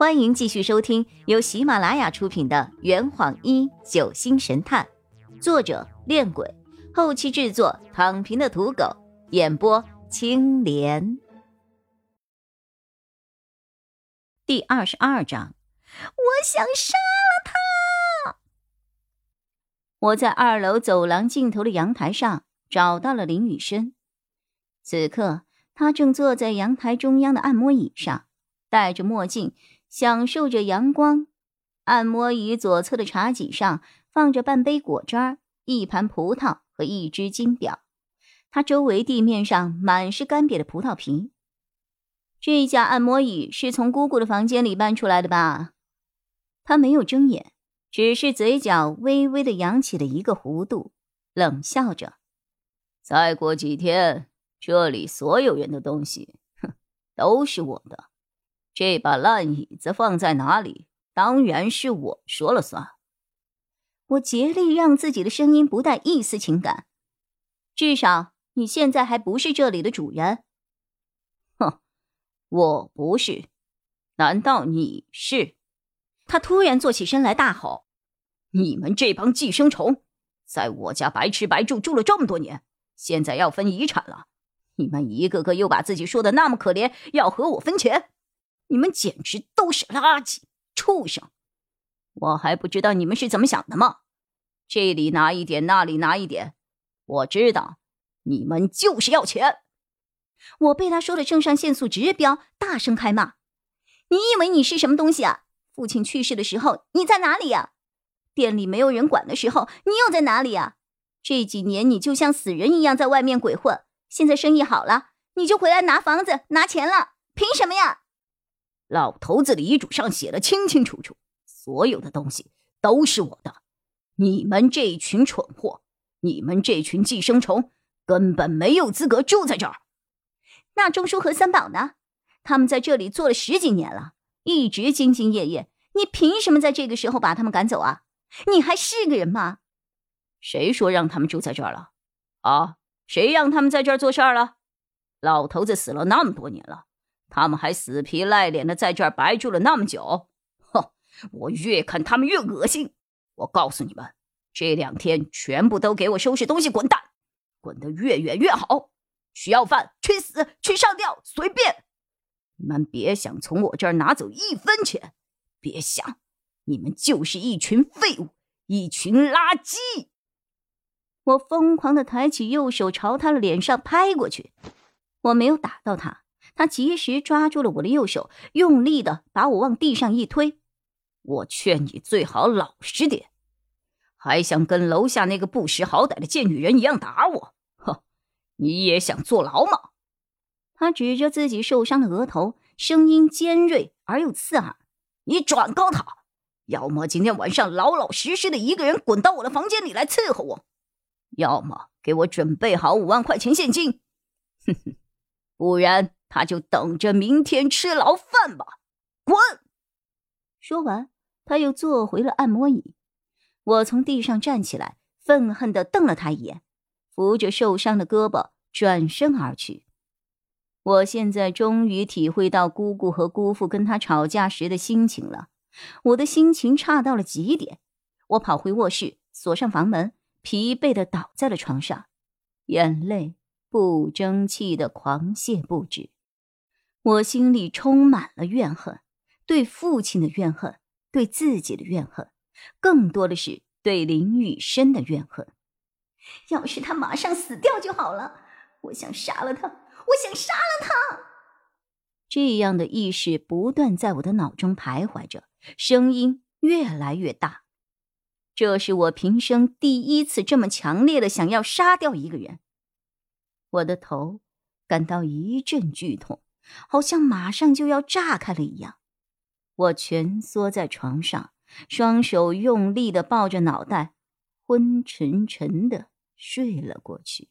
欢迎继续收听由喜马拉雅出品的《圆谎一九星神探》，作者：恋鬼，后期制作：躺平的土狗，演播：青莲。第二十二章，我想杀了他。我在二楼走廊尽头的阳台上找到了林雨生，此刻他正坐在阳台中央的按摩椅上，戴着墨镜。享受着阳光，按摩椅左侧的茶几上放着半杯果汁、一盘葡萄和一只金表。它周围地面上满是干瘪的葡萄皮。这架按摩椅是从姑姑的房间里搬出来的吧？他没有睁眼，只是嘴角微微的扬起了一个弧度，冷笑着：“再过几天，这里所有人的东西，哼，都是我的。”这把烂椅子放在哪里，当然是我说了算。我竭力让自己的声音不带一丝情感。至少你现在还不是这里的主人。哼，我不是，难道你是？他突然坐起身来，大吼：“你们这帮寄生虫，在我家白吃白住住了这么多年，现在要分遗产了，你们一个个又把自己说的那么可怜，要和我分钱。”你们简直都是垃圾畜生！我还不知道你们是怎么想的吗？这里拿一点，那里拿一点。我知道，你们就是要钱。我被他说的肾上腺素直飙，大声开骂：“你以为你是什么东西啊？父亲去世的时候你在哪里呀？店里没有人管的时候你又在哪里呀？这几年你就像死人一样在外面鬼混，现在生意好了，你就回来拿房子拿钱了，凭什么呀？”老头子的遗嘱上写的清清楚楚，所有的东西都是我的。你们这群蠢货，你们这群寄生虫，根本没有资格住在这儿。那钟叔和三宝呢？他们在这里做了十几年了，一直兢兢业业。你凭什么在这个时候把他们赶走啊？你还是个人吗？谁说让他们住在这儿了？啊？谁让他们在这儿做事儿了？老头子死了那么多年了。他们还死皮赖脸的在这儿白住了那么久，哼！我越看他们越恶心。我告诉你们，这两天全部都给我收拾东西滚蛋，滚得越远越好。去要饭，去死，去上吊，随便。你们别想从我这儿拿走一分钱，别想！你们就是一群废物，一群垃圾！我疯狂的抬起右手朝他的脸上拍过去，我没有打到他。他及时抓住了我的右手，用力的把我往地上一推。我劝你最好老实点，还想跟楼下那个不识好歹的贱女人一样打我？哼，你也想坐牢吗？他指着自己受伤的额头，声音尖锐而又刺耳：“你转告他，要么今天晚上老老实实的一个人滚到我的房间里来伺候我，要么给我准备好五万块钱现金。哼哼，不然。”他就等着明天吃牢饭吧！滚！说完，他又坐回了按摩椅。我从地上站起来，愤恨的瞪了他一眼，扶着受伤的胳膊转身而去。我现在终于体会到姑姑和姑父跟他吵架时的心情了。我的心情差到了极点。我跑回卧室，锁上房门，疲惫的倒在了床上，眼泪不争气的狂泻不止。我心里充满了怨恨，对父亲的怨恨，对自己的怨恨，更多的是对林雨生的怨恨。要是他马上死掉就好了，我想杀了他，我想杀了他。这样的意识不断在我的脑中徘徊着，声音越来越大。这是我平生第一次这么强烈的想要杀掉一个人。我的头感到一阵剧痛。好像马上就要炸开了一样，我蜷缩在床上，双手用力的抱着脑袋，昏沉沉的睡了过去。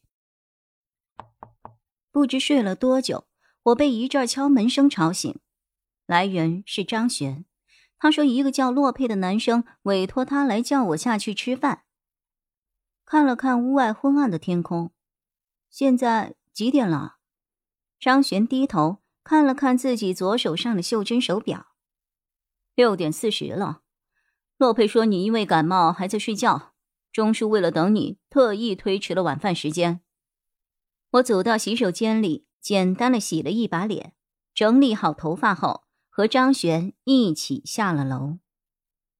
不知睡了多久，我被一阵敲门声吵醒，来人是张璇。他说一个叫洛佩的男生委托他来叫我下去吃饭。看了看屋外昏暗的天空，现在几点了？张璇低头。看了看自己左手上的袖珍手表，六点四十了。洛佩说你因为感冒还在睡觉，钟叔为了等你，特意推迟了晚饭时间。我走到洗手间里，简单的洗了一把脸，整理好头发后，和张璇一起下了楼。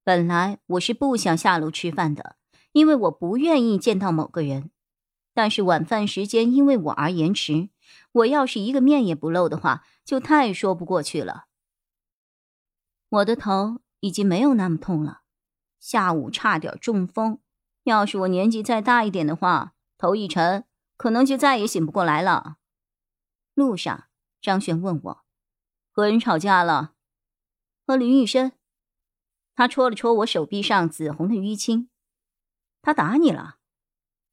本来我是不想下楼吃饭的，因为我不愿意见到某个人。但是晚饭时间因为我而延迟，我要是一个面也不露的话，就太说不过去了。我的头已经没有那么痛了，下午差点中风，要是我年纪再大一点的话，头一沉，可能就再也醒不过来了。路上，张璇问我：“和人吵架了？”和林玉生。他戳了戳我手臂上紫红的淤青。他打你了？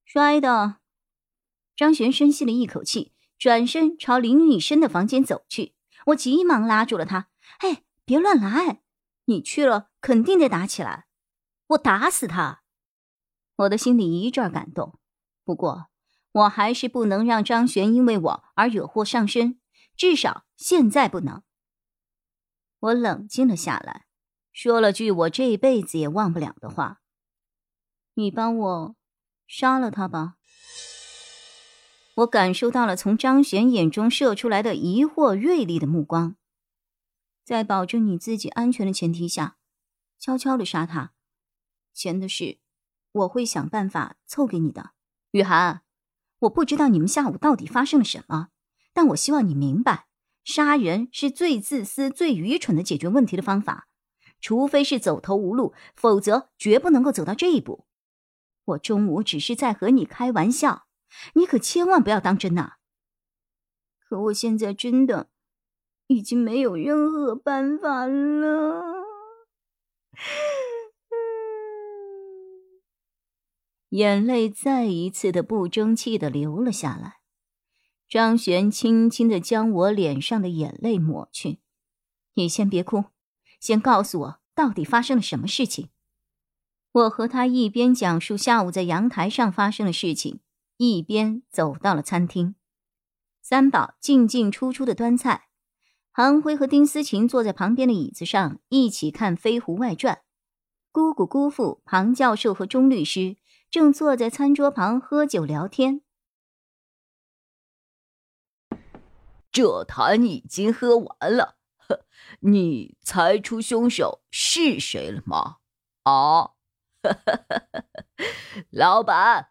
摔的。张璇深吸了一口气，转身朝林雨生的房间走去。我急忙拉住了他：“哎，别乱来！你去了，肯定得打起来。我打死他！”我的心里一阵感动，不过我还是不能让张璇因为我而惹祸上身，至少现在不能。我冷静了下来，说了句我这辈子也忘不了的话：“你帮我杀了他吧。”我感受到了从张璇眼中射出来的疑惑、锐利的目光。在保证你自己安全的前提下，悄悄的杀他。钱的事，我会想办法凑给你的。雨涵，我不知道你们下午到底发生了什么，但我希望你明白，杀人是最自私、最愚蠢的解决问题的方法。除非是走投无路，否则绝不能够走到这一步。我中午只是在和你开玩笑。你可千万不要当真呐！可我现在真的已经没有任何办法了。眼泪再一次的不争气的流了下来。张璇轻轻的将我脸上的眼泪抹去。你先别哭，先告诉我到底发生了什么事情。我和他一边讲述下午在阳台上发生的事情。一边走到了餐厅，三宝进进出出的端菜，韩辉和丁思琴坐在旁边的椅子上一起看《飞狐外传》。姑姑、姑父、庞教授和钟律师正坐在餐桌旁喝酒聊天。这坛已经喝完了，你猜出凶手是谁了吗？啊，老板。